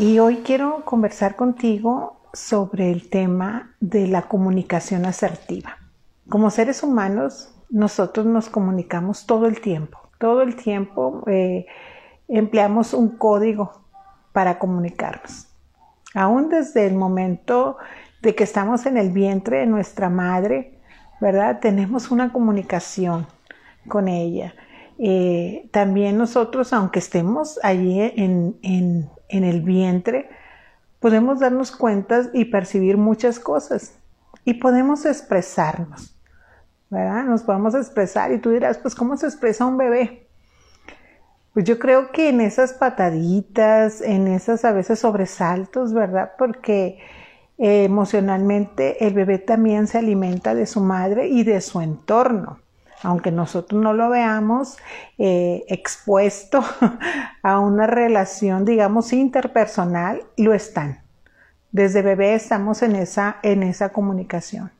Y hoy quiero conversar contigo sobre el tema de la comunicación asertiva. Como seres humanos, nosotros nos comunicamos todo el tiempo. Todo el tiempo eh, empleamos un código para comunicarnos. Aún desde el momento de que estamos en el vientre de nuestra madre, ¿verdad? Tenemos una comunicación con ella. Eh, también nosotros, aunque estemos allí en, el vientre, podemos darnos cuenta y percibir muchas cosas y podemos expresarnos, ¿verdad? Nos podemos expresar y tú dirás, pues ¿cómo se expresa un bebé? Pues yo creo que en esas pataditas, en esas a veces sobresaltos, ¿verdad? Porque eh, emocionalmente el bebé también se alimenta de su madre y de su entorno aunque nosotros no lo veamos eh, expuesto a una relación, digamos, interpersonal, lo están. Desde bebé estamos en esa, en esa comunicación.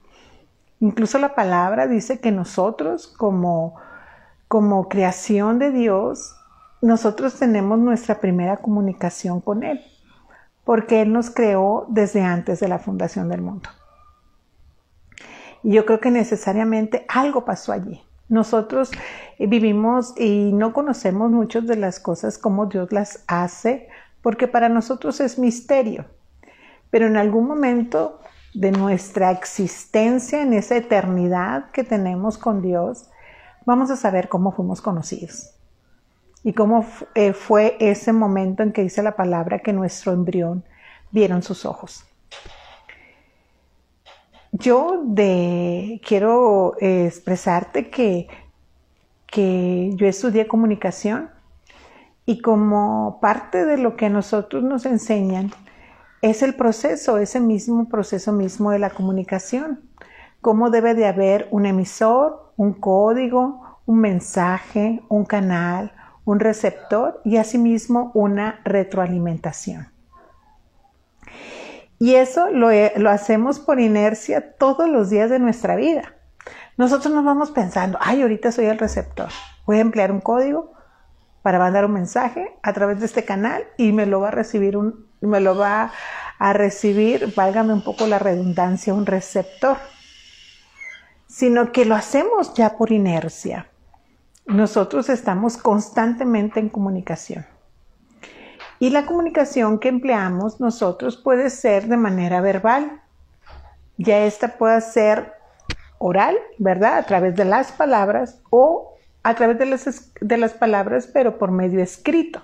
Incluso la palabra dice que nosotros como, como creación de Dios, nosotros tenemos nuestra primera comunicación con Él, porque Él nos creó desde antes de la fundación del mundo. Y yo creo que necesariamente algo pasó allí. Nosotros eh, vivimos y no conocemos muchas de las cosas como Dios las hace, porque para nosotros es misterio. Pero en algún momento de nuestra existencia, en esa eternidad que tenemos con Dios, vamos a saber cómo fuimos conocidos. Y cómo eh, fue ese momento en que dice la palabra que nuestro embrión vieron sus ojos. Yo quiero eh, expresarte que, que yo estudié comunicación y como parte de lo que a nosotros nos enseñan es el proceso, ese mismo proceso mismo de la comunicación. Cómo debe de haber un emisor, un código, un mensaje, un canal, un receptor y asimismo una retroalimentación. Y eso lo, lo, hacemos por inercia todos los días de nuestra vida. Nosotros nos vamos pensando, ay, ahorita soy el receptor. Voy a emplear un código para mandar un mensaje a través de este canal y me lo va a recibir un, me lo va a recibir, válgame un poco la redundancia, un receptor. Sino que lo hacemos ya por inercia. Nosotros estamos constantemente en comunicación. Y la comunicación que empleamos nosotros puede ser de manera verbal. Ya esta puede ser oral, ¿verdad? A través de las palabras o a través de las, de las palabras, pero por medio escrito.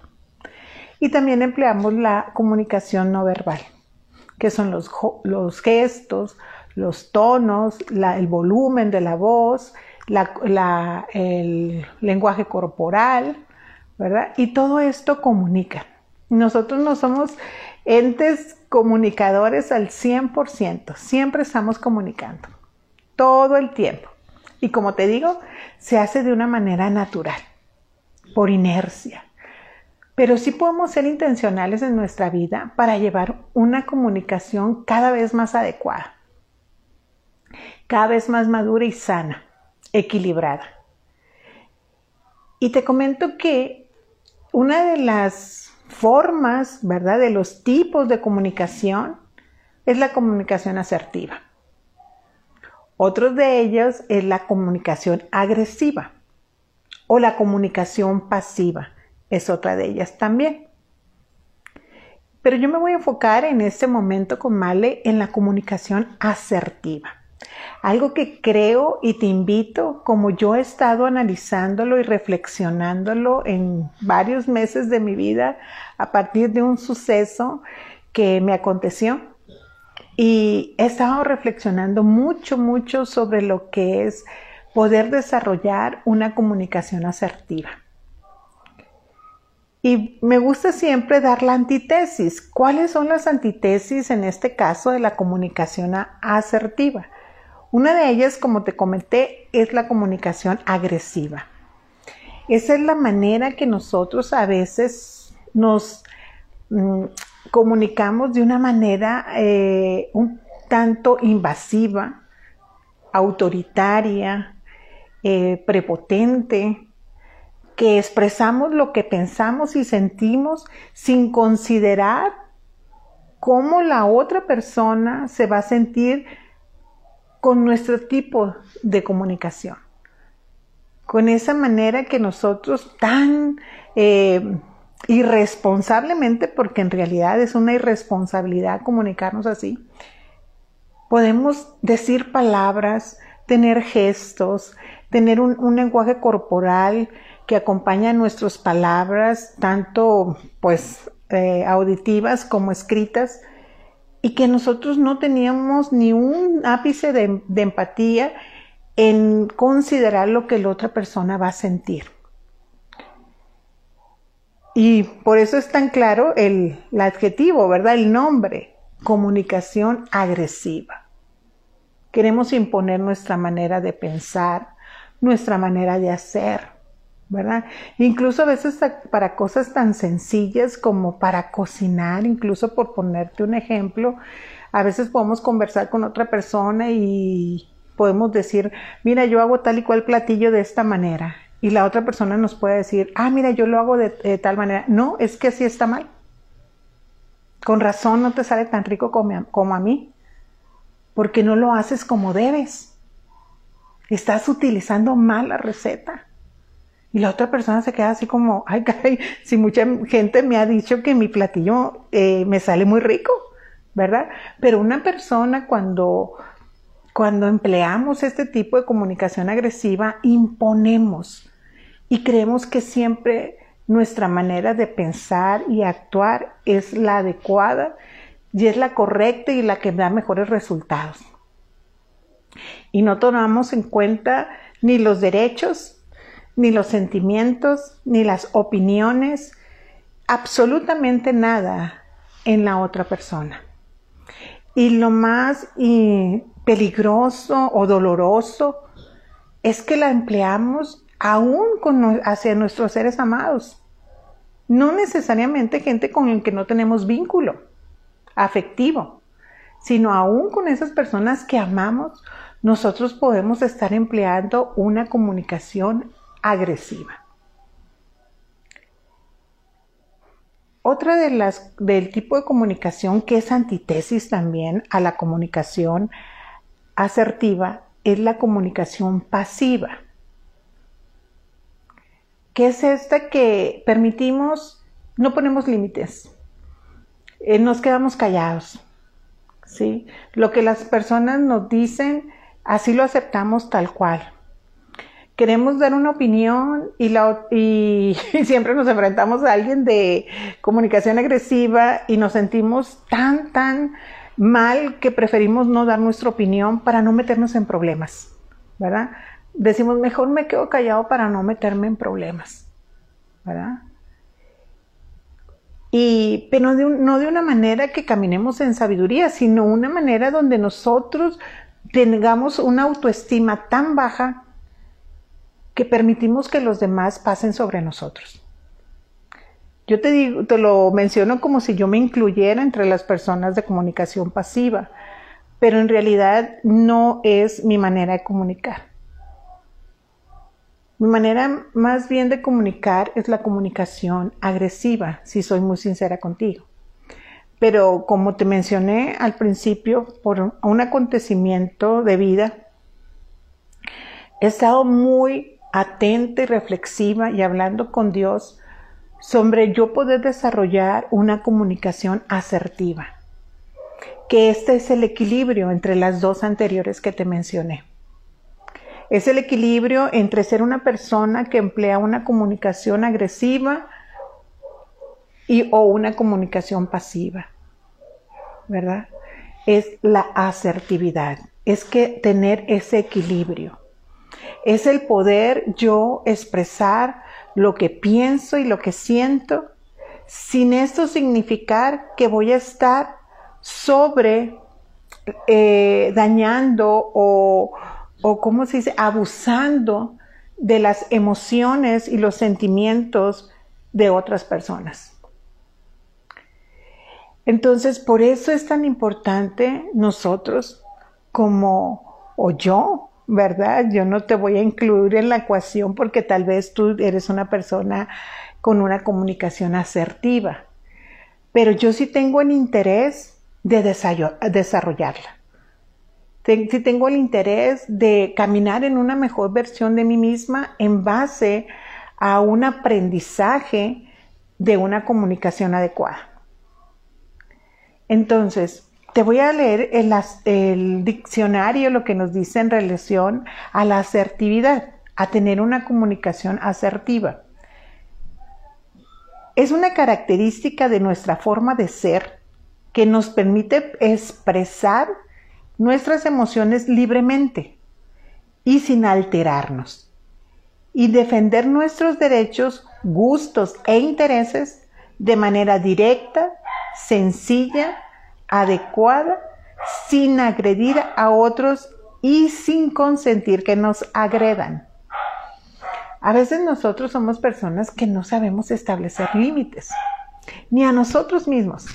Y también empleamos la comunicación no verbal, que son los, los gestos, los tonos, el volumen de la voz, el lenguaje corporal, ¿verdad? Y todo esto comunica. Nosotros no somos entes comunicadores al 100%, siempre estamos comunicando, todo el tiempo. Y como te digo, se hace de una manera natural, por inercia. Pero sí podemos ser intencionales en nuestra vida para llevar una comunicación cada vez más adecuada, cada vez más madura y sana, equilibrada. Y te comento que una de las formas, ¿verdad? De los tipos de comunicación es la comunicación asertiva. Otro de ellos es la comunicación agresiva o la comunicación pasiva. Es otra de ellas también. Pero yo me voy a enfocar en este momento con Male en la comunicación asertiva. Algo que creo y te invito, como yo he estado analizándolo y reflexionándolo en varios meses de mi vida a partir de un suceso que me aconteció. Y he estado reflexionando mucho, mucho sobre lo que es poder desarrollar una comunicación asertiva. Y me gusta siempre dar la antítesis. ¿Cuáles son las antítesis en este caso de la comunicación asertiva? Una de ellas, como te comenté, es la comunicación agresiva. Esa es la manera que nosotros a veces nos mm, comunicamos de una manera eh, un tanto invasiva, autoritaria, eh, prepotente, que expresamos lo que pensamos y sentimos sin considerar cómo la otra persona se va a sentir con nuestro tipo de comunicación. Con esa manera que nosotros tan eh, irresponsablemente, porque en realidad es una irresponsabilidad comunicarnos así, podemos decir palabras, tener gestos, tener un, lenguaje corporal que acompaña nuestras palabras, tanto pues eh, auditivas como escritas, y que nosotros no teníamos ni un ápice de, empatía en considerar lo que la otra persona va a sentir. Y por eso es tan claro el, adjetivo, ¿verdad? El nombre, comunicación agresiva. Queremos imponer nuestra manera de pensar, nuestra manera de hacer, ¿verdad? Incluso a veces para cosas tan sencillas como para cocinar, incluso por ponerte un ejemplo, a veces podemos conversar con otra persona y podemos decir, mira, yo hago tal y cual platillo de esta manera. Y la otra persona nos puede decir, ah, mira, yo lo hago de, tal manera. No, es que así está mal. Con razón no te sale tan rico como, como a mí, porque no lo haces como debes. Estás utilizando mal la receta. Y la otra persona se queda así como, ay, caray, si mucha gente me ha dicho que mi platillo eh, me sale muy rico, ¿verdad? Pero una persona cuando, cuando empleamos este tipo de comunicación agresiva, imponemos y creemos que siempre nuestra manera de pensar y actuar es la adecuada y es la correcta y la que da mejores resultados. Y no tomamos en cuenta ni los derechos ni los sentimientos, ni las opiniones, absolutamente nada en la otra persona. Y lo más peligroso o doloroso es que la empleamos aún hacia nuestros seres amados. No necesariamente gente con el que no tenemos vínculo afectivo, sino aún con esas personas que amamos, nosotros podemos estar empleando una comunicación agresiva. Otra de las del tipo de comunicación que es antítesis también a la comunicación asertiva es la comunicación pasiva. que es esta que permitimos, no ponemos límites, eh, nos quedamos callados, ¿sí? Lo que las personas nos dicen, así lo aceptamos tal cual queremos dar una opinión y, siempre nos enfrentamos a alguien de comunicación agresiva y nos sentimos tan, tan mal que preferimos no dar nuestra opinión para no meternos en problemas, ¿verdad? Decimos, mejor me quedo callado para no meterme en problemas, ¿verdad? Y, pero no de una manera que caminemos en sabiduría, sino una manera donde nosotros tengamos una autoestima tan baja que permitimos que los demás pasen sobre nosotros. Yo te digo, te lo menciono como si yo me incluyera entre las personas de comunicación pasiva, pero en realidad no es mi manera de comunicar. Mi manera más bien de comunicar es la comunicación agresiva, si soy muy sincera contigo. Pero como te mencioné al principio, por un acontecimiento de vida, he estado muy atenta y reflexiva y hablando con Dios sobre yo poder desarrollar una comunicación asertiva. Que este es el equilibrio entre las dos anteriores que te mencioné. Es el equilibrio entre ser una persona que emplea una comunicación agresiva y o una comunicación pasiva. ¿Verdad? Es la asertividad. Es que tener ese equilibrio es el poder yo expresar lo que pienso y lo que siento, sin esto significar que voy a estar sobre eh, dañando o, o, ¿cómo se dice?, abusando de las emociones y los sentimientos de otras personas. Entonces, por eso es tan importante nosotros como, o yo, ¿verdad? Yo no te voy a incluir en la ecuación porque tal vez tú eres una persona con una comunicación asertiva. Pero yo sí tengo el interés de desarrollarla. Si tengo el interés de caminar en una mejor versión de mí misma en base a un aprendizaje de una comunicación adecuada. Entonces, te voy a leer el, diccionario, lo que nos dice en relación a la asertividad, a tener una comunicación asertiva. Es una característica de nuestra forma de ser que nos permite expresar nuestras emociones libremente y sin alterarnos y defender nuestros derechos, gustos e intereses de manera directa, sencilla, adecuada, sin agredir a otros y sin consentir que nos agredan. A veces nosotros somos personas que no sabemos establecer límites, ni a nosotros mismos,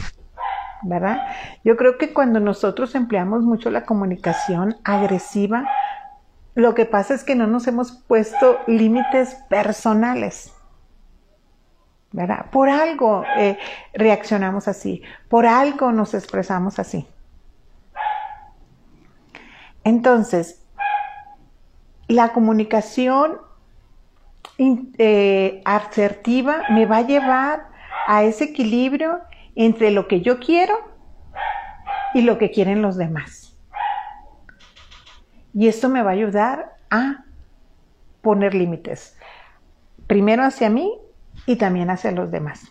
¿verdad? Yo creo que cuando nosotros empleamos mucho la comunicación agresiva, lo que pasa es que no nos hemos puesto límites personales. Por algo eh, reaccionamos así, por algo nos expresamos así. Entonces, la comunicación eh, asertiva me va a llevar a ese equilibrio entre lo que yo quiero y lo que quieren los demás. Y esto me va a ayudar a poner límites, primero hacia mí y también hacia los demás.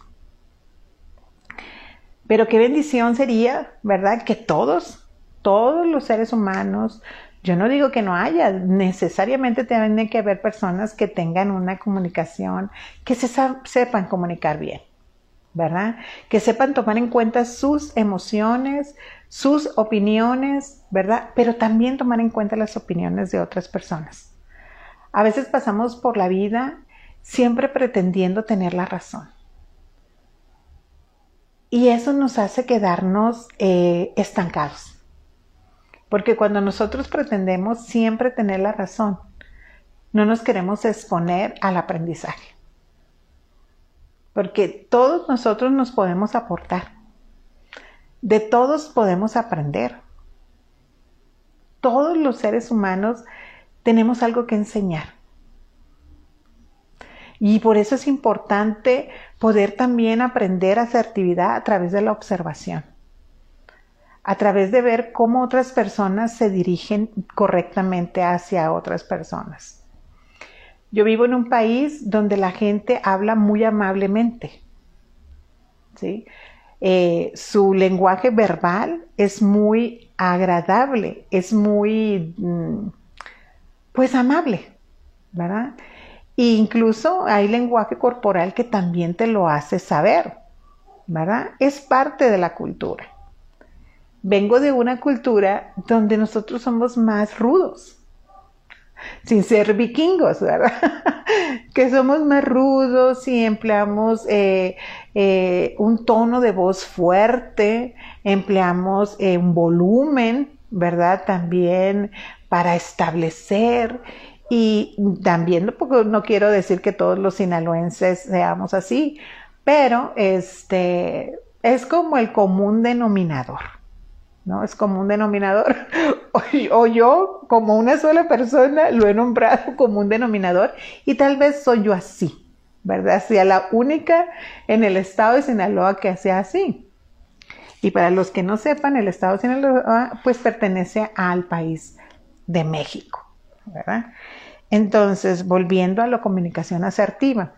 Pero qué bendición sería, ¿verdad? Que todos, todos los seres humanos, yo no digo que no haya, necesariamente tienen que haber personas que tengan una comunicación, que se sepan comunicar bien, ¿verdad? Que sepan tomar en cuenta sus emociones, sus opiniones, ¿verdad? Pero también tomar en cuenta las opiniones de otras personas. A veces pasamos por la vida siempre pretendiendo tener la razón. Y eso nos hace quedarnos eh, estancados. Porque cuando nosotros pretendemos siempre tener la razón, no nos queremos exponer al aprendizaje. Porque todos nosotros nos podemos aportar. De todos podemos aprender. Todos los seres humanos tenemos algo que enseñar. Y por eso es importante poder también aprender asertividad a través de la observación, a través de ver cómo otras personas se dirigen correctamente hacia otras personas. Yo vivo en un país donde la gente habla muy amablemente. ¿sí? Eh, su lenguaje verbal es muy agradable, es muy, mm, pues, amable, ¿verdad? E incluso hay lenguaje corporal que también te lo hace saber, ¿verdad? Es parte de la cultura. Vengo de una cultura donde nosotros somos más rudos, sin ser vikingos, ¿verdad? que somos más rudos y empleamos eh, eh, un tono de voz fuerte, empleamos eh, un volumen, ¿verdad? También para establecer y también, no quiero decir que todos los sinaloenses seamos así, pero este es como el común denominador, ¿no? Es como un denominador. O, yo, como una sola persona, lo he nombrado como un denominador y tal vez soy yo así, ¿verdad? Sea la única en el estado de Sinaloa que sea así. Y para los que no sepan, el estado de Sinaloa pues pertenece al país de México, ¿verdad? Entonces, volviendo a la comunicación asertiva,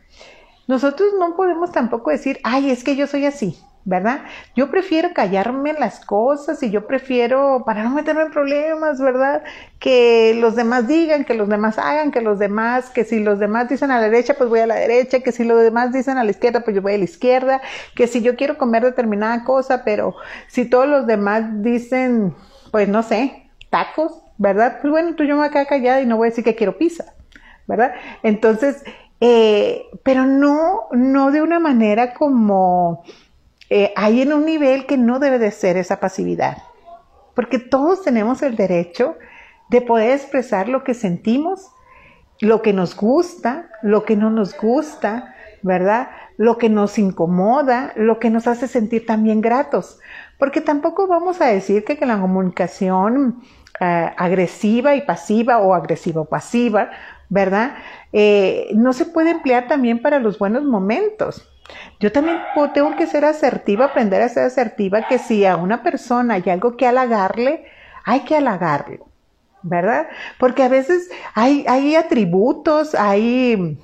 nosotros no podemos tampoco decir, ay, es que yo soy así, ¿verdad? Yo prefiero callarme las cosas y yo prefiero, para no meterme en problemas, ¿verdad? Que los demás digan, que los demás hagan, que los demás, que si los demás dicen a la derecha, pues voy a la derecha, que si los demás dicen a la izquierda, pues yo voy a la izquierda, que si yo quiero comer determinada cosa, pero si todos los demás dicen, pues no sé, tacos, ¿verdad? Pues bueno, tú yo me voy a quedar callada y no voy a decir que quiero pizza, ¿verdad? Entonces, eh, pero no, no de una manera como eh, hay en un nivel que no debe de ser esa pasividad, porque todos tenemos el derecho de poder expresar lo que sentimos, lo que nos gusta, lo que no nos gusta, ¿verdad? lo que nos incomoda, lo que nos hace sentir también gratos. Porque tampoco vamos a decir que, la comunicación eh, agresiva y pasiva o agresiva o pasiva, ¿verdad? Eh, no se puede emplear también para los buenos momentos. Yo también tengo que ser asertiva, aprender a ser asertiva, que si a una persona hay algo que halagarle, hay que halagarlo, ¿verdad? Porque a veces hay, hay atributos, hay,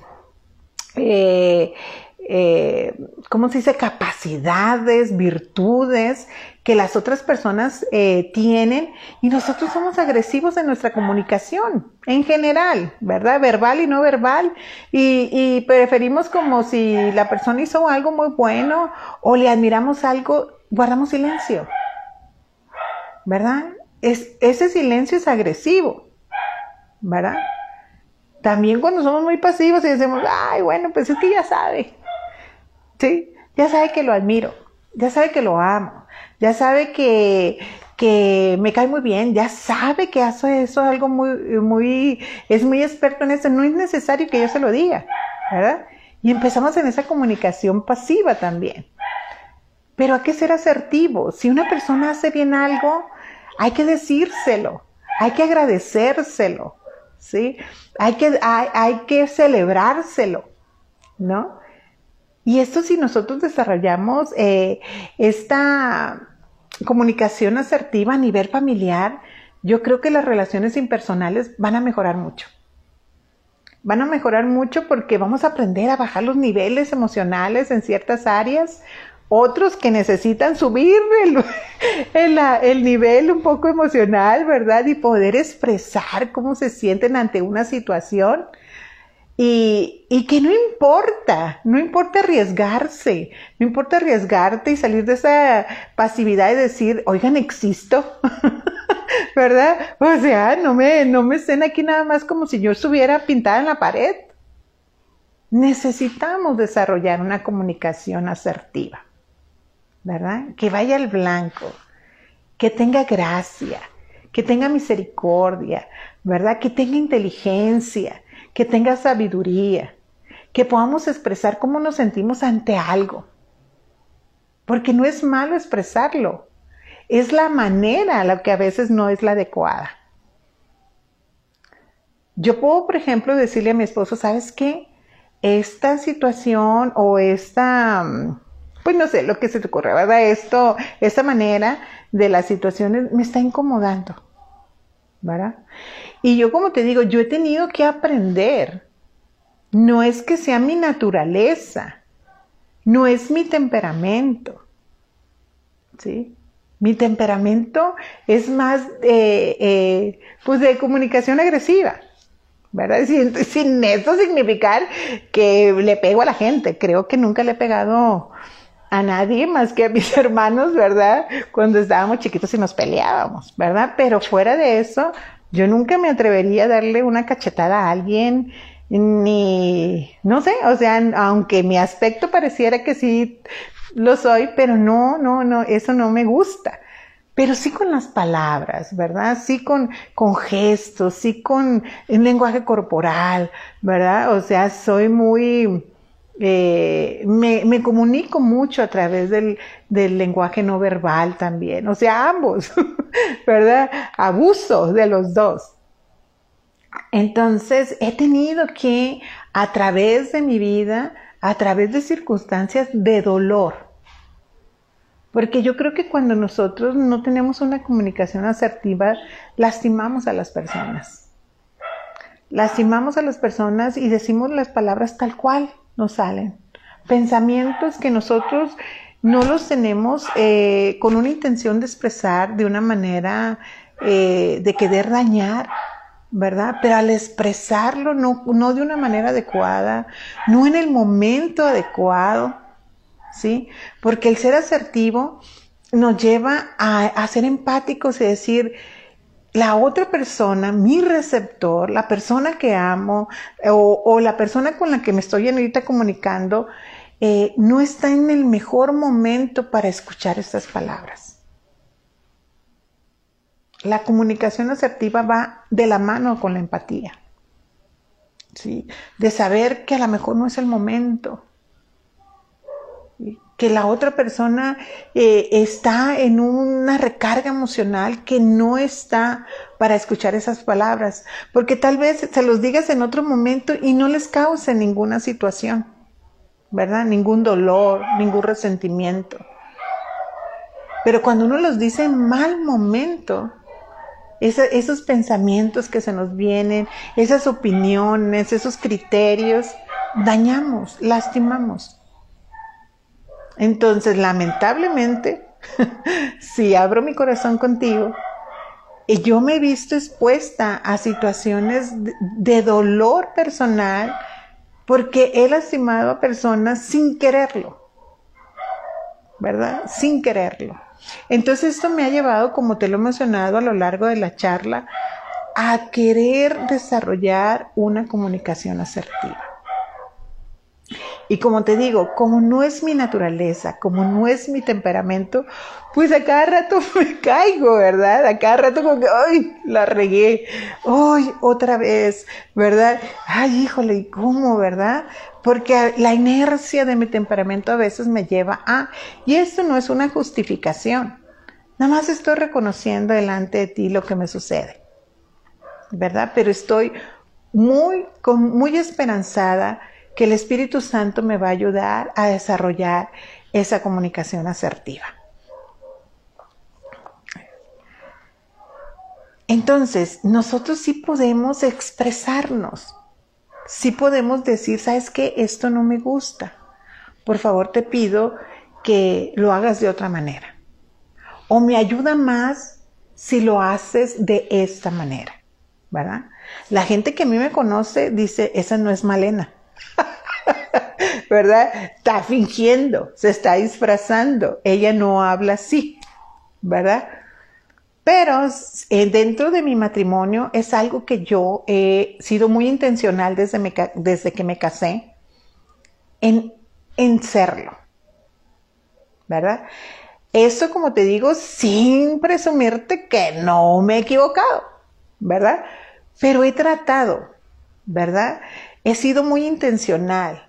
eh, eh, ¿cómo se dice? Capacidades, virtudes que las otras personas eh, tienen y nosotros somos agresivos en nuestra comunicación en general, ¿verdad? Verbal y no verbal y, y preferimos como si la persona hizo algo muy bueno o le admiramos algo, guardamos silencio, ¿verdad? Es, ese silencio es agresivo, ¿verdad? También cuando somos muy pasivos y decimos, ay, bueno, pues es que ya sabe, ¿sí? Ya sabe que lo admiro, ya sabe que lo amo, ya sabe que, que me cae muy bien, ya sabe que hace eso algo muy, muy, es muy experto en eso, no es necesario que yo se lo diga, ¿verdad? Y empezamos en esa comunicación pasiva también. Pero hay que ser asertivo. Si una persona hace bien algo, hay que decírselo, hay que agradecérselo, ¿sí? Hay que, hay, hay que celebrárselo, ¿no? Y esto si nosotros desarrollamos eh, esta comunicación asertiva a nivel familiar, yo creo que las relaciones impersonales van a mejorar mucho. Van a mejorar mucho porque vamos a aprender a bajar los niveles emocionales en ciertas áreas, otros que necesitan subir el, el, nivel un poco emocional, ¿verdad? Y poder expresar cómo se sienten ante una situación. Y, que no importa, no importa arriesgarse, no importa arriesgarte y salir de esa pasividad y decir, oigan, existo, ¿verdad? O sea, no me, no me estén aquí nada más como si yo estuviera pintada en la pared. Necesitamos desarrollar una comunicación asertiva, ¿verdad? Que vaya al blanco, que tenga gracia, que tenga misericordia, ¿verdad? Que tenga inteligencia, que tenga sabiduría, que podamos expresar cómo nos sentimos ante algo. Porque no es malo expresarlo, es la manera la que a veces no es la adecuada. Yo puedo, por ejemplo, decirle a mi esposo, ¿sabes qué? Esta situación o esta, pues no sé, lo que se te ocurre, ¿verdad? Esto, esta manera de las situaciones me está incomodando, ¿verdad? Y yo como te digo, yo he tenido que aprender. No es que sea mi naturaleza, no es mi temperamento. ¿Sí? Mi temperamento es más eh, pues de comunicación agresiva. ¿verdad? Sin, sin, eso significar que le pego a la gente. Creo que nunca le he pegado a nadie más que a mis hermanos, ¿verdad? Cuando estábamos chiquitos y nos peleábamos, ¿verdad? Pero fuera de eso, yo nunca me atrevería a darle una cachetada a alguien, ni, no sé, o sea, aunque mi aspecto pareciera que sí lo soy, pero no, no, no, eso no me gusta. Pero sí con las palabras, ¿verdad? Sí con, con gestos, sí con un lenguaje corporal, ¿verdad? O sea, soy muy, eh, me, me, comunico mucho a través del, del, lenguaje no verbal también, o sea, ambos, ¿verdad? Abuso de los dos. Entonces, he tenido que, a través de mi vida, a través de circunstancias de dolor, porque yo creo que cuando nosotros no tenemos una comunicación asertiva, lastimamos a las personas. Lastimamos a las personas y decimos las palabras tal cual nos salen. Pensamientos que nosotros no los tenemos eh, con una intención de expresar de una manera eh, de querer dañar, ¿verdad? Pero al expresarlo no, no de una manera adecuada, no en el momento adecuado, ¿sí? Porque el ser asertivo nos lleva a, a ser empáticos y decir, la otra persona, mi receptor, la persona que amo o, la persona con la que me estoy ahorita comunicando, eh, no está en el mejor momento para escuchar estas palabras. La comunicación asertiva va de la mano con la empatía. ¿sí? De saber que a lo mejor no es el momento. Que la otra persona eh, está en una recarga emocional que no está para escuchar esas palabras, porque tal vez se los digas en otro momento y no les cause ninguna situación, ¿verdad? Ningún dolor, ningún resentimiento. Pero cuando uno los dice en mal momento, esos pensamientos que se nos vienen, esas opiniones, esos criterios, dañamos, lastimamos. Entonces, lamentablemente, si abro mi corazón contigo, yo me he visto expuesta a situaciones de dolor personal porque he lastimado a personas sin quererlo, ¿verdad? Sin quererlo. Entonces esto me ha llevado, como te lo he mencionado a lo largo de la charla, a querer desarrollar una comunicación asertiva. Y como te digo, como no es mi naturaleza, como no es mi temperamento, pues a cada rato me caigo, ¿verdad? A cada rato como que, ¡ay! La regué, ¡ay! Otra vez, ¿verdad? ¡Ay, híjole! ¿Cómo, verdad? Porque la inercia de mi temperamento a veces me lleva a... Y esto no es una justificación. Nada más estoy reconociendo delante de ti lo que me sucede, ¿verdad? Pero estoy muy, muy esperanzada que el Espíritu Santo me va a ayudar a desarrollar esa comunicación asertiva. Entonces, nosotros sí podemos expresarnos, sí podemos decir, ¿sabes qué? Esto no me gusta. Por favor, te pido que lo hagas de otra manera. O me ayuda más si lo haces de esta manera, ¿verdad? La gente que a mí me conoce dice, esa no es Malena. ¿verdad? Está fingiendo, se está disfrazando, ella no habla así, ¿verdad? Pero eh, dentro de mi matrimonio es algo que yo he sido muy intencional desde, desde que me casé en, en serlo, ¿verdad? Eso, como te digo, sin presumirte que no me he equivocado, ¿verdad? Pero he tratado, ¿verdad? He sido muy intencional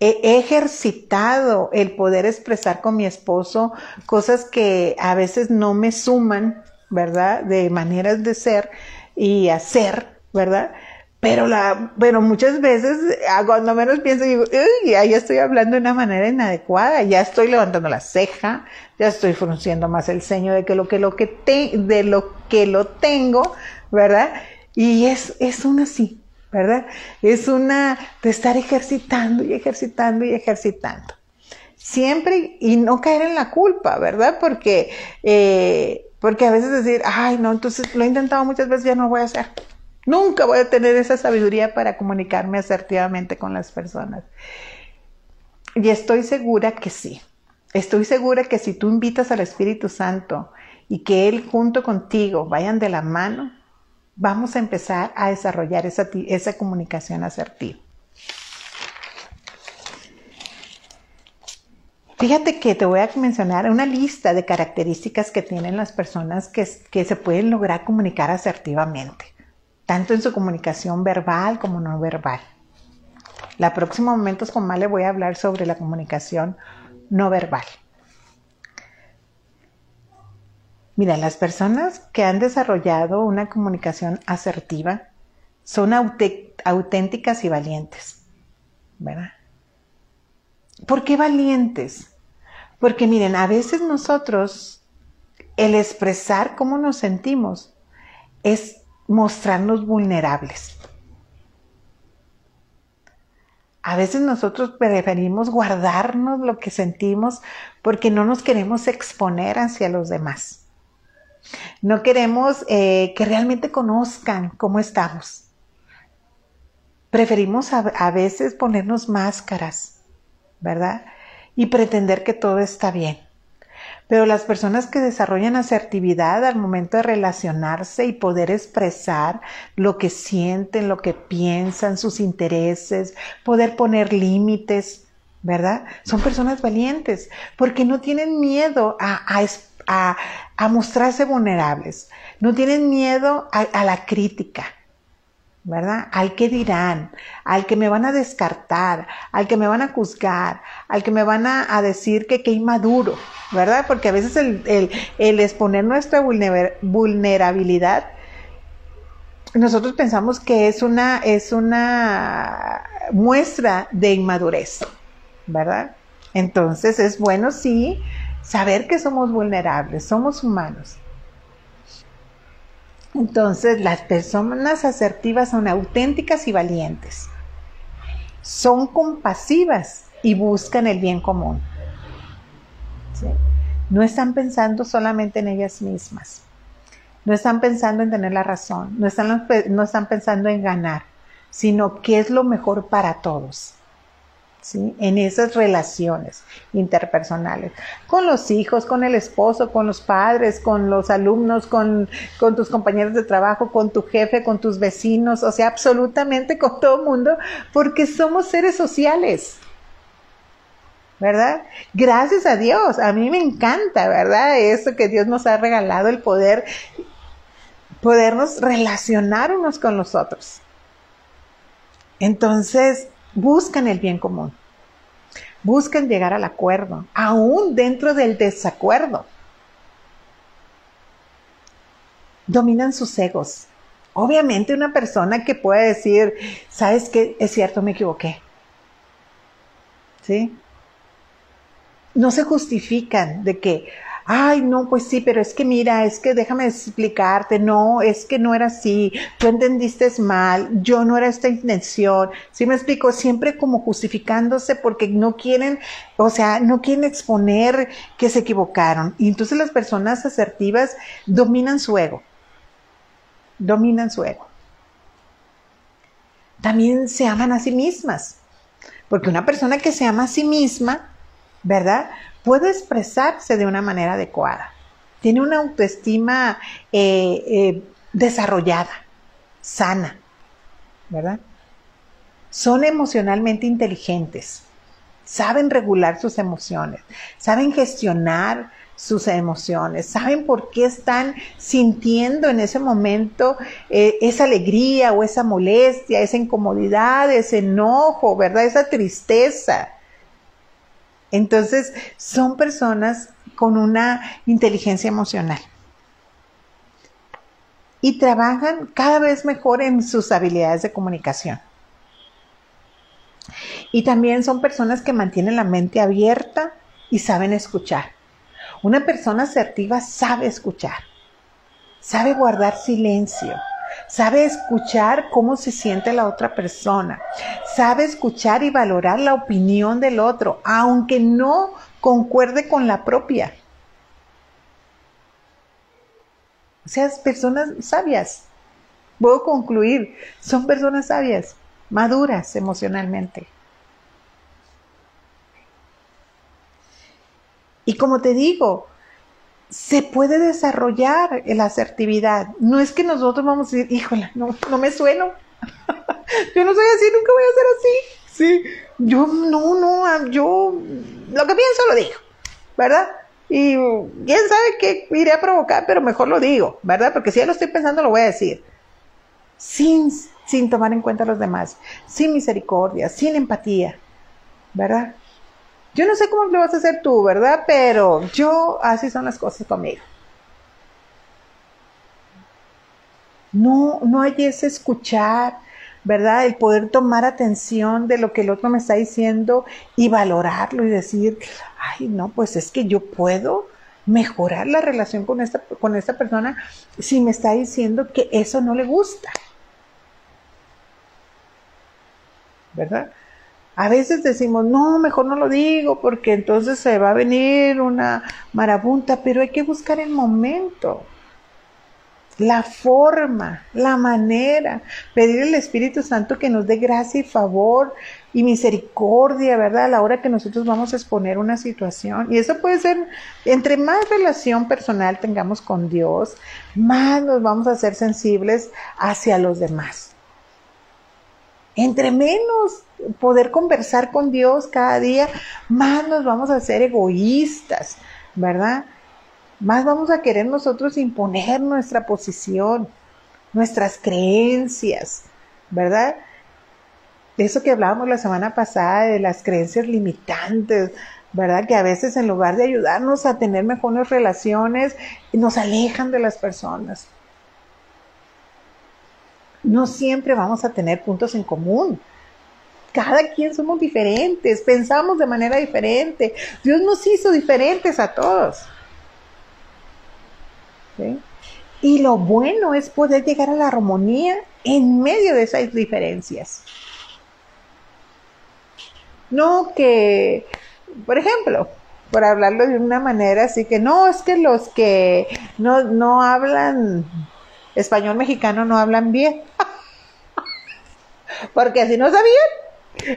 he ejercitado el poder expresar con mi esposo cosas que a veces no me suman, ¿verdad? De maneras de ser y hacer, ¿verdad? Pero la, muchas veces, ah, cuando menos pienso, digo, uy, ya estoy hablando de una manera inadecuada, ya estoy levantando la ceja, ya estoy frunciendo más el ceño de que lo que lo que te, de lo que lo tengo, ¿verdad? Y es, es una así, ¿verdad? Es una de estar ejercitando y ejercitando y ejercitando. Siempre y no caer en la culpa, ¿verdad? Porque, eh, porque a veces decir, ay, no, entonces lo he intentado muchas veces, ya no voy a hacer. Nunca voy a tener esa sabiduría para comunicarme asertivamente con las personas. Y estoy segura que sí. Estoy segura que si tú invitas al Espíritu Santo y que Él junto contigo vayan de la mano, vamos a empezar a desarrollar esa, esa comunicación asertiva. Fíjate que te voy a mencionar una lista de características que tienen las personas que, que, se pueden lograr comunicar asertivamente, tanto en su comunicación verbal como no verbal. La próxima Momentos con Mal le voy a hablar sobre la comunicación no verbal. Mira, las personas que han desarrollado una comunicación asertiva son auténticas y valientes, ¿verdad? ¿Por qué valientes? Porque miren, a veces nosotros, el expresar cómo nos sentimos es mostrarnos vulnerables. A veces nosotros preferimos guardarnos lo que sentimos porque no nos queremos exponer hacia los demás. No queremos eh, que realmente conozcan cómo estamos. Preferimos a, veces ponernos máscaras, ¿verdad? Y pretender que todo está bien. Pero las personas que desarrollan asertividad al momento de relacionarse y poder expresar lo que sienten, lo que piensan, sus intereses, poder poner límites, ¿verdad? Son personas valientes porque no tienen miedo a, a, mostrarse vulnerables, no tienen miedo a, la crítica, ¿verdad? Al que dirán, al que me van a descartar, al que me van a juzgar, al que me van a, decir que qué inmaduro, ¿verdad? Porque a veces el, el exponer nuestra vulnerabilidad, nosotros pensamos que es una, es una muestra de inmadurez, ¿verdad? Entonces es bueno, sí, saber que somos vulnerables, somos humanos. Entonces, las personas asertivas son auténticas y valientes. Son compasivas y buscan el bien común. No están pensando solamente en ellas mismas. No están pensando en tener la razón. No están, no están pensando en ganar, sino qué es lo mejor para todos en esas relaciones interpersonales, con los hijos, con el esposo, con los padres, con los alumnos, con, con tus compañeros de trabajo, con tu jefe, con tus vecinos, o sea, absolutamente con todo el mundo, porque somos seres sociales. ¿verdad? Gracias a Dios, a mí me encanta, ¿verdad? Eso que Dios nos ha regalado, el poder, podernos relacionar unos con los otros. Entonces, buscan el bien común, buscan llegar al acuerdo, aún dentro del desacuerdo. Dominan sus egos. Obviamente una persona que puede decir, ¿sabes qué? Es cierto, me equivoqué. ¿Sí? No se justifican de que, ay, no, pues sí, pero es que mira, es que déjame explicarte, no, es que no era así, tú entendiste mal, yo no era esta intención, ¿sí me explico? Siempre como justificándose porque no quieren, o sea, no quieren exponer que se equivocaron. Y entonces las personas asertivas dominan su ego, dominan su ego. También se aman a sí mismas, porque una persona que se ama a sí misma, ¿verdad? Puede expresarse de una manera adecuada. Tiene una autoestima eh, eh, desarrollada, sana, ¿verdad? Son emocionalmente inteligentes, saben regular sus emociones, saben gestionar sus emociones, saben por qué están sintiendo en ese momento eh, esa alegría o esa molestia, esa incomodidad, ese enojo, ¿verdad? Esa tristeza. Entonces, son personas con una inteligencia emocional. Y trabajan cada vez mejor en sus habilidades de comunicación. Y también son personas que mantienen la mente abierta y saben escuchar. Una persona asertiva sabe escuchar, sabe guardar silencio, sabe escuchar cómo se siente la otra persona, sabe escuchar y valorar la opinión del otro, aunque no concuerde con la propia. O sea, personas sabias. Puedo concluir, son personas sabias, maduras emocionalmente. Y como te digo, se puede desarrollar la asertividad. No es que nosotros vamos a decir, híjole, no, no me sueno. yo no soy así, nunca voy a ser así. Sí, yo no, no, yo lo que pienso lo digo, ¿verdad? Y quién sabe qué iré a provocar, pero mejor lo digo, ¿verdad? Porque si ya lo estoy pensando, lo voy a decir. Sin, sin tomar en cuenta a los demás, sin misericordia, sin empatía, ¿verdad? Yo no sé cómo lo vas a hacer tú, ¿verdad? Pero yo, así son las cosas conmigo. No, no hay ese escuchar, ¿verdad? El poder tomar atención de lo que el otro me está diciendo y valorarlo y decir, ay, no, pues es que yo puedo mejorar la relación con esta, con esta persona si me está diciendo que eso no le gusta. ¿Verdad? A veces decimos, no, mejor no lo digo porque entonces se va a venir una marabunta, pero hay que buscar el momento, la forma, la manera, pedir al Espíritu Santo que nos dé gracia y favor y misericordia, ¿verdad? A la hora que nosotros vamos a exponer una situación. Y eso puede ser, entre más relación personal tengamos con Dios, más nos vamos a ser sensibles hacia los demás. Entre menos poder conversar con Dios cada día, más nos vamos a hacer egoístas, ¿verdad? Más vamos a querer nosotros imponer nuestra posición, nuestras creencias, ¿verdad? Eso que hablábamos la semana pasada de las creencias limitantes, ¿verdad? Que a veces en lugar de ayudarnos a tener mejores relaciones, nos alejan de las personas. No siempre vamos a tener puntos en común. Cada quien somos diferentes, pensamos de manera diferente. Dios nos hizo diferentes a todos. Y lo bueno es poder llegar a la armonía en medio de esas diferencias. No que, por ejemplo, por hablarlo de una manera así que no, es que los que no, no hablan español mexicano no hablan bien. Porque así no sabían.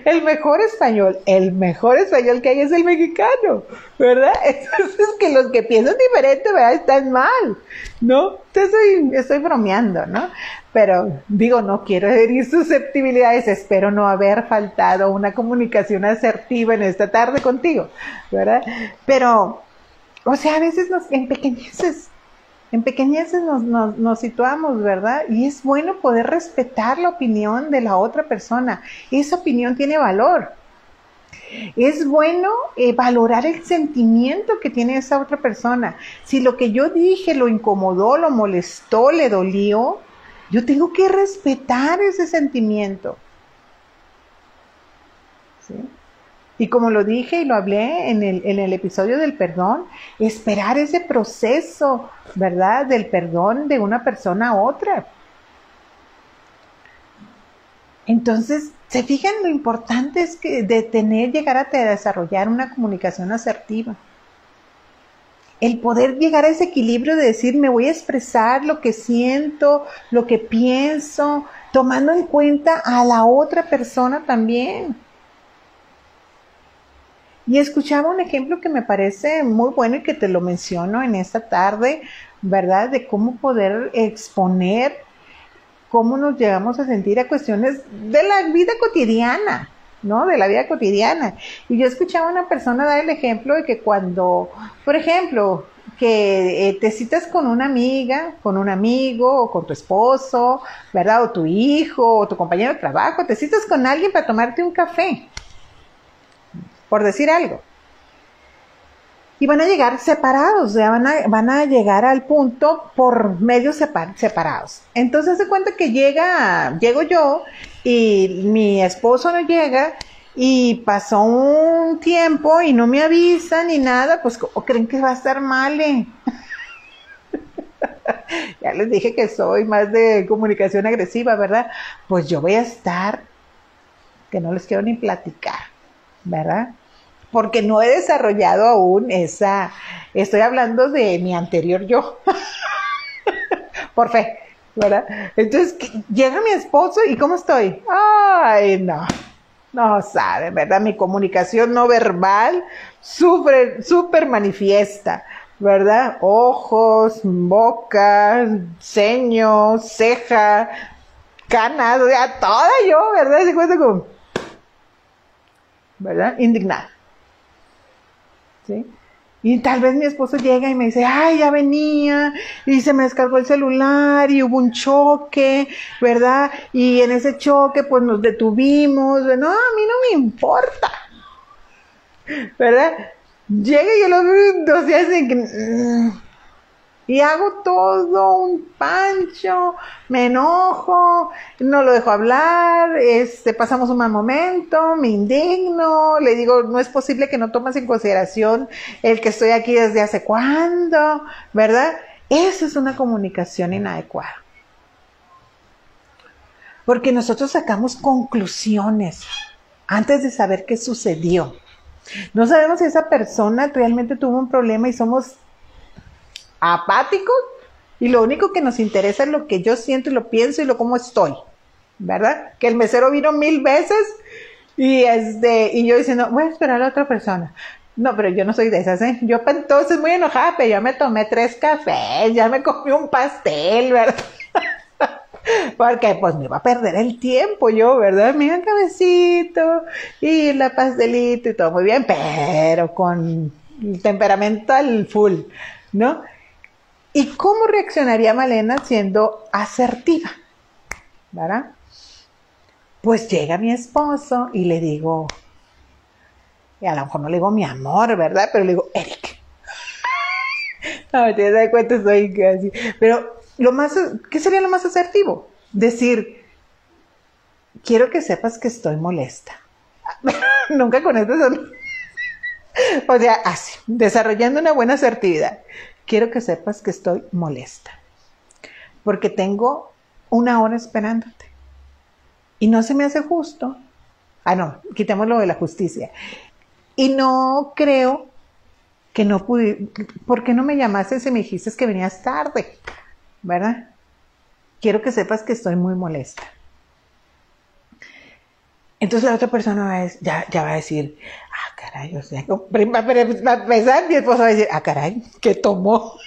El mejor español, el mejor español que hay es el mexicano, ¿verdad? Entonces que los que piensan diferente, ¿verdad? Están mal, ¿no? Estoy, estoy bromeando, ¿no? Pero digo, no quiero herir susceptibilidades, espero no haber faltado una comunicación asertiva en esta tarde contigo, ¿verdad? Pero, o sea, a veces nos, en pequeñeces en pequeñeces nos, nos, situamos, ¿verdad? Y es bueno poder respetar la opinión de la otra persona. Esa opinión tiene valor. Es bueno eh, valorar el sentimiento que tiene esa otra persona. Si lo que yo dije lo incomodó, lo molestó, le dolió, yo tengo que respetar ese sentimiento. ¿Sí? Y como lo dije y lo hablé en el, episodio del perdón, esperar ese proceso, ¿verdad? Del perdón de una persona a otra. Entonces, ¿se fijan lo importante es que de tener, llegar a desarrollar una comunicación asertiva? El poder llegar a ese equilibrio de decir, me voy a expresar lo que siento, lo que pienso, tomando en cuenta a la otra persona también. Y escuchaba un ejemplo que me parece muy bueno y que te lo menciono en esta tarde, ¿verdad? De cómo poder exponer cómo nos llegamos a sentir a cuestiones de la vida cotidiana, ¿no? De la vida cotidiana. Y yo escuchaba a una persona dar el ejemplo de que cuando, por ejemplo, que eh, te citas con una amiga, con un amigo, o con tu esposo, ¿verdad? O tu hijo, o tu compañero de trabajo, te citas con alguien para tomarte un café por decir algo. Y van a llegar separados, ya van a, van a llegar al punto por medios separados. Entonces se cuenta que llega, llego yo y mi esposo no llega y pasó un tiempo y no me avisan ni nada, pues creen que va a estar mal. Eh? ya les dije que soy más de comunicación agresiva, ¿verdad? Pues yo voy a estar, que no les quiero ni platicar, ¿verdad? Porque no he desarrollado aún esa, estoy hablando de mi anterior yo, por fe, ¿verdad? Entonces llega mi esposo y ¿cómo estoy? Ay, no, no sabe, ¿verdad? Mi comunicación no verbal súper, súper manifiesta, ¿verdad? Ojos, boca, ceño, ceja, canas, o sea, toda yo, ¿verdad? Se cuenta como, ¿verdad? Indignada. Y tal vez mi esposo llega y me dice, ay, ya venía, y se me descargó el celular, y hubo un choque, ¿verdad? Y en ese choque, pues nos detuvimos, no, a mí no me importa, ¿verdad? Llega y yo lo veo dos días en que... Y hago todo un pancho, me enojo, no lo dejo hablar, este, pasamos un mal momento, me indigno, le digo, no es posible que no tomes en consideración el que estoy aquí desde hace cuándo, ¿verdad? Esa es una comunicación inadecuada. Porque nosotros sacamos conclusiones antes de saber qué sucedió. No sabemos si esa persona realmente tuvo un problema y somos apáticos y lo único que nos interesa es lo que yo siento y lo pienso y lo cómo estoy, ¿verdad? Que el mesero vino mil veces y este, y yo diciendo, voy a esperar a otra persona. No, pero yo no soy de esas, ¿eh? Yo entonces muy enojada, pero ya me tomé tres cafés, ya me comí un pastel, ¿verdad? Porque pues me iba a perder el tiempo yo, ¿verdad? Mira cabecito y la pastelito y todo muy bien, pero con el temperamento al full, ¿no? ¿Y cómo reaccionaría Malena siendo asertiva? ¿Verdad? Pues llega mi esposo y le digo, y a lo mejor no le digo mi amor, ¿verdad? Pero le digo, Eric. no, te das cuenta, soy casi. Pero lo más, ¿qué sería lo más asertivo? Decir, quiero que sepas que estoy molesta. Nunca con esto son... o sea, así, desarrollando una buena asertividad. Quiero que sepas que estoy molesta. Porque tengo una hora esperándote. Y no se me hace justo. Ah, no, quitémoslo de la justicia. Y no creo que no pude, ¿por qué no me llamaste y me dijiste que venías tarde? ¿Verdad? Quiero que sepas que estoy muy molesta. Entonces la otra persona va a, ya, ya, va a decir, ah, caray, o sea, va a pensar, mi esposo va a decir, ah, caray, ¿qué tomó?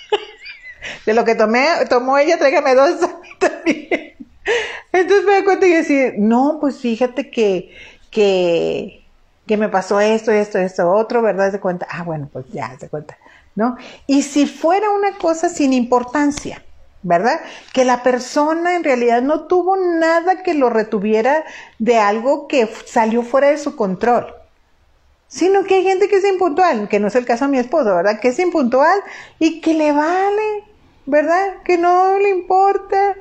De lo que tomé, tomó ella, tráigame dos también. Entonces me da cuenta y decir, no, pues fíjate que, que, que me pasó esto, esto, esto, otro, ¿verdad? Se cuenta, ah, bueno, pues ya se cuenta, ¿no? Y si fuera una cosa sin importancia, ¿verdad? Que la persona en realidad no tuvo nada que lo retuviera de algo que salió fuera de su control, sino que hay gente que es impuntual, que no es el caso de mi esposo, ¿verdad? Que es impuntual y que le vale, ¿verdad? Que no le importa,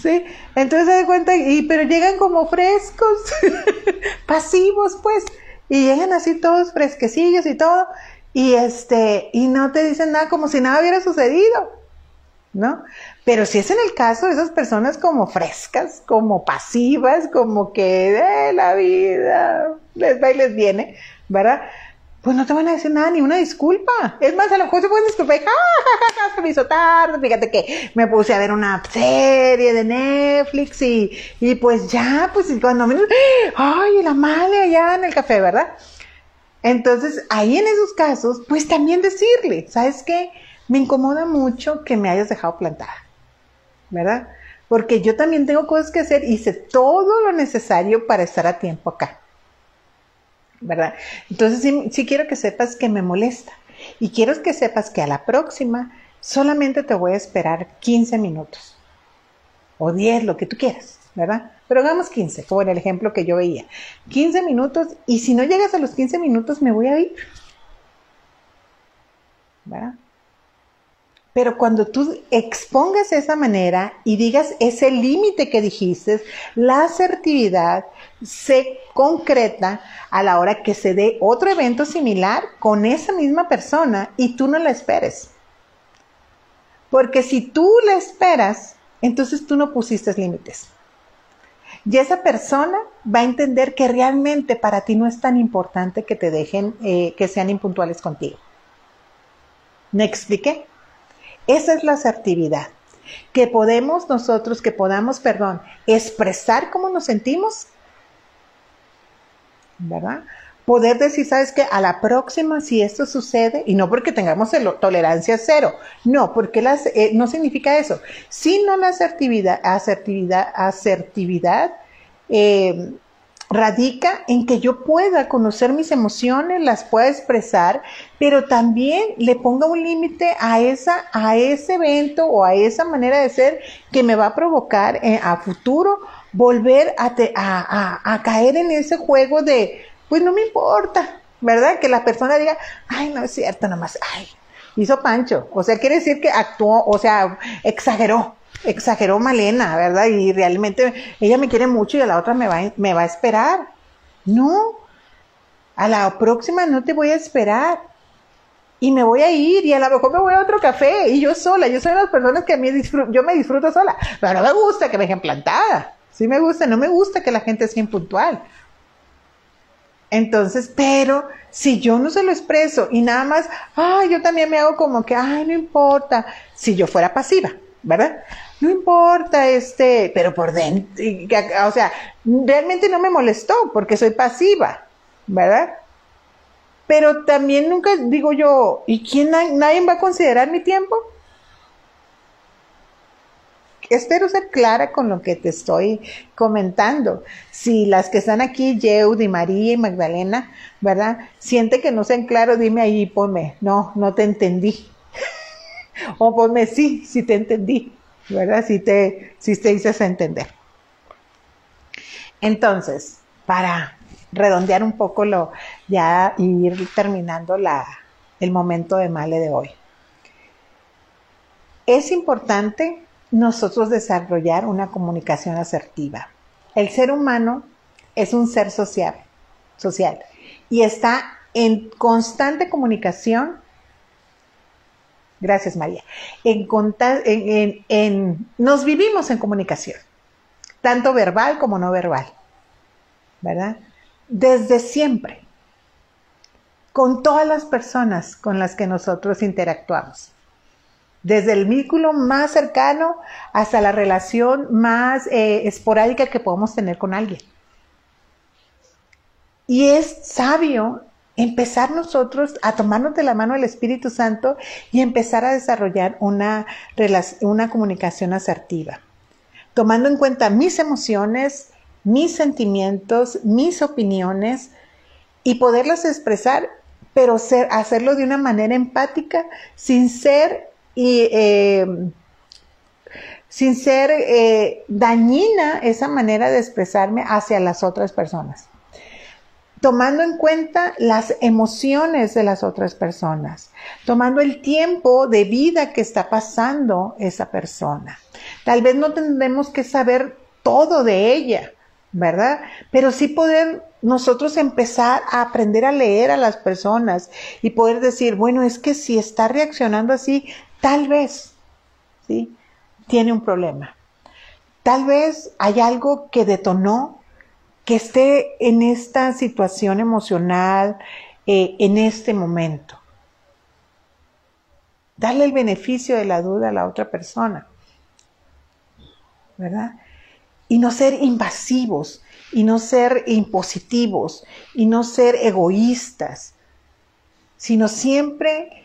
¿sí? Entonces se da cuenta, y, pero llegan como frescos, pasivos, pues y llegan así todos fresquecillos y todo, y este, y no te dicen nada como si nada hubiera sucedido, ¿no? Pero si es en el caso de esas personas como frescas, como pasivas, como que de la vida les va y les viene, ¿verdad? pues no te van a decir nada, ni una disculpa. Es más, a lo mejor se pueden disculpar y, ja, se me hizo tarde, fíjate que me puse a ver una serie de Netflix y, y pues ya, pues cuando me... Ay, la madre allá en el café, ¿verdad? Entonces, ahí en esos casos, pues también decirle, ¿sabes qué? Me incomoda mucho que me hayas dejado plantada, ¿verdad? Porque yo también tengo cosas que hacer hice todo lo necesario para estar a tiempo acá. ¿Verdad? Entonces sí, quiero que sepas que me molesta y quiero que sepas que a la próxima solamente te voy a esperar 15 minutos o 10, lo que tú quieras, ¿verdad? Pero hagamos 15, como en el ejemplo que yo veía. 15 minutos y si no llegas a los 15 minutos me voy a ir. ¿Verdad? Pero cuando tú expongas esa manera y digas ese límite que dijiste, la asertividad se concreta a la hora que se dé otro evento similar con esa misma persona y tú no la esperes. Porque si tú la esperas, entonces tú no pusiste límites. Y esa persona va a entender que realmente para ti no es tan importante que te dejen, eh, que sean impuntuales contigo. ¿Me expliqué? Esa es la asertividad. Que podemos nosotros, que podamos, perdón, expresar cómo nos sentimos, ¿verdad? Poder decir, sabes que a la próxima, si esto sucede, y no porque tengamos tolerancia cero, no, porque eh, no significa eso, sino la asertividad, asertividad, asertividad, eh, radica en que yo pueda conocer mis emociones, las pueda expresar, pero también le ponga un límite a esa, a ese evento o a esa manera de ser que me va a provocar eh, a futuro volver a, a, a, caer en ese juego de, pues no me importa, ¿verdad? Que la persona diga, ay, no es cierto, nomás, ay, hizo Pancho. O sea, quiere decir que actuó, o sea, exageró, exageró Malena, ¿verdad? Y realmente ella me quiere mucho y a la otra me va, me va a esperar. No, a la próxima no te voy a esperar. Y me voy a ir y a lo mejor me voy a otro café y yo sola, yo soy de las personas que a mí yo me disfruto sola, pero no me gusta que me dejen plantada. Sí me gusta, no me gusta que la gente sea impuntual. Entonces, pero si yo no se lo expreso y nada más, ay, yo también me hago como que, ay, no importa, si yo fuera pasiva, ¿verdad? No importa, este, pero por dentro, o sea, realmente no me molestó porque soy pasiva, ¿verdad? Pero también nunca digo yo, ¿y quién, nadie va a considerar mi tiempo? Espero ser clara con lo que te estoy comentando. Si las que están aquí, Yeudi, María y Magdalena, ¿verdad? Siente que no sean claros, dime ahí, ponme, no, no te entendí. o ponme sí, sí te entendí. ¿Verdad? Si te, si te dices entender. Entonces, para redondear un poco lo, ya ir terminando la, el momento de Male de hoy. Es importante nosotros desarrollar una comunicación asertiva. El ser humano es un ser social, social y está en constante comunicación. Gracias, María. Nos vivimos en comunicación, tanto verbal como no verbal, ¿verdad? Desde siempre, con todas las personas con las que nosotros interactuamos desde el vínculo más cercano hasta la relación más eh, esporádica que podemos tener con alguien. Y es sabio empezar nosotros a tomarnos de la mano del Espíritu Santo y empezar a desarrollar una, una comunicación asertiva, tomando en cuenta mis emociones, mis sentimientos, mis opiniones y poderlas expresar, pero hacerlo de una manera empática sin ser y eh, sin ser eh, dañina esa manera de expresarme hacia las otras personas. Tomando en cuenta las emociones de las otras personas, tomando el tiempo de vida que está pasando esa persona. Tal vez no tendremos que saber todo de ella, ¿verdad? Pero sí poder nosotros empezar a aprender a leer a las personas y poder decir, bueno, es que si está reaccionando así, Tal vez, ¿sí? Tiene un problema. Tal vez hay algo que detonó que esté en esta situación emocional eh, en este momento. Darle el beneficio de la duda a la otra persona. ¿Verdad? Y no ser invasivos, y no ser impositivos, y no ser egoístas, sino siempre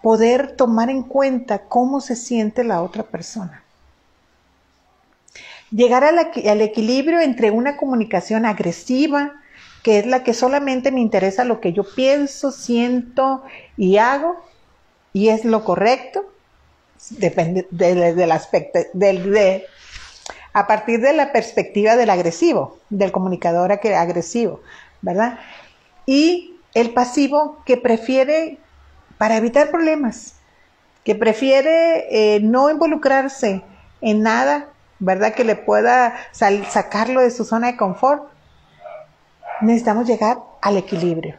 poder tomar en cuenta cómo se siente la otra persona. Llegar al, equilibrio entre una comunicación agresiva, que es la que solamente me interesa lo que yo pienso, siento y hago, y es lo correcto, depende del, aspecto, del, a partir de la perspectiva del agresivo, del comunicador agresivo, ¿verdad? Y el pasivo que prefiere para evitar problemas, que prefiere eh, no involucrarse en nada, ¿verdad? Que le pueda sacarlo de su zona de confort. Necesitamos llegar al equilibrio,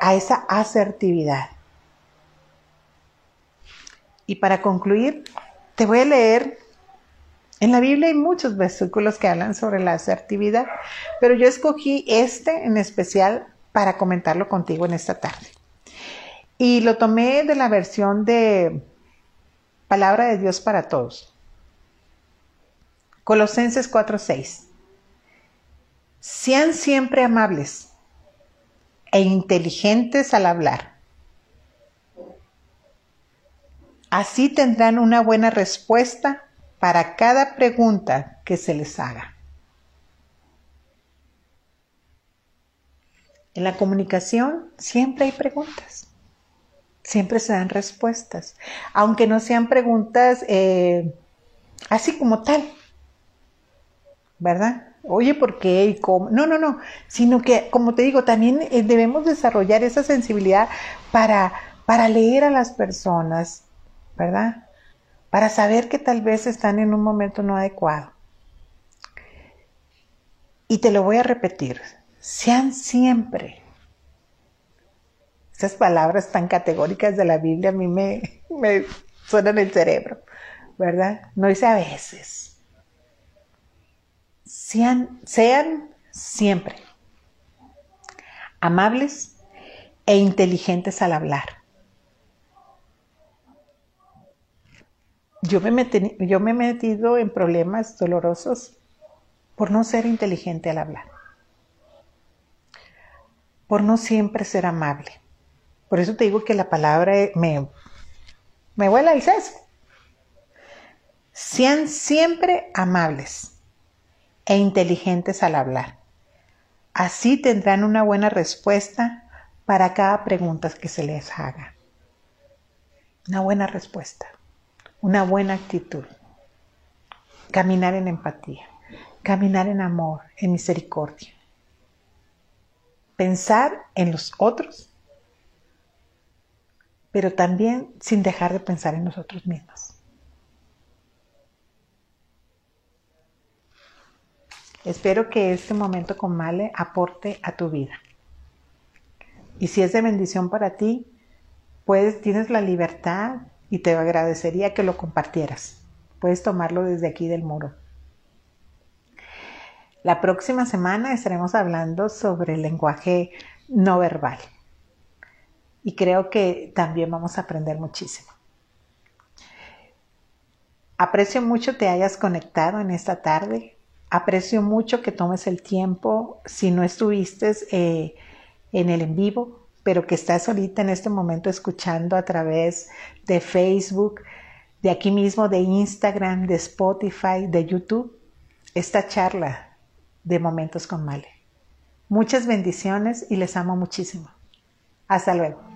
a esa asertividad. Y para concluir, te voy a leer, en la Biblia hay muchos versículos que hablan sobre la asertividad, pero yo escogí este en especial para comentarlo contigo en esta tarde. Y lo tomé de la versión de Palabra de Dios para Todos. Colosenses 4:6. Sean siempre amables e inteligentes al hablar. Así tendrán una buena respuesta para cada pregunta que se les haga. En la comunicación siempre hay preguntas siempre se dan respuestas, aunque no sean preguntas eh, así como tal, ¿verdad? Oye, ¿por qué y cómo? No, no, no, sino que, como te digo, también eh, debemos desarrollar esa sensibilidad para, para leer a las personas, ¿verdad? Para saber que tal vez están en un momento no adecuado. Y te lo voy a repetir, sean siempre esas palabras tan categóricas de la Biblia a mí me, suenan el cerebro, ¿verdad? No dice a veces. Sean, siempre amables e inteligentes al hablar. Yo me, he metido en problemas dolorosos por no ser inteligente al hablar, por no siempre ser amable por eso te digo que la palabra me, me vuela el seso. Sean siempre amables e inteligentes al hablar. Así tendrán una buena respuesta para cada pregunta que se les haga. Una buena respuesta, una buena actitud. Caminar en empatía, caminar en amor, en misericordia. Pensar en los otros, pero también sin dejar de pensar en nosotros mismos. Espero que este momento con Male aporte a tu vida. Y si es de bendición para ti, pues tienes la libertad y te agradecería que lo compartieras. Puedes tomarlo desde aquí del muro. La próxima semana estaremos hablando sobre el lenguaje no verbal. Y creo que también vamos a aprender muchísimo. Aprecio mucho te hayas conectado en esta tarde. Aprecio mucho que tomes el tiempo, si no estuviste eh, en el en vivo, pero que estás ahorita en este momento escuchando a través de Facebook, de aquí mismo, de Instagram, de Spotify, de YouTube, esta charla de Momentos con Male. Muchas bendiciones y les amo muchísimo. Hasta luego.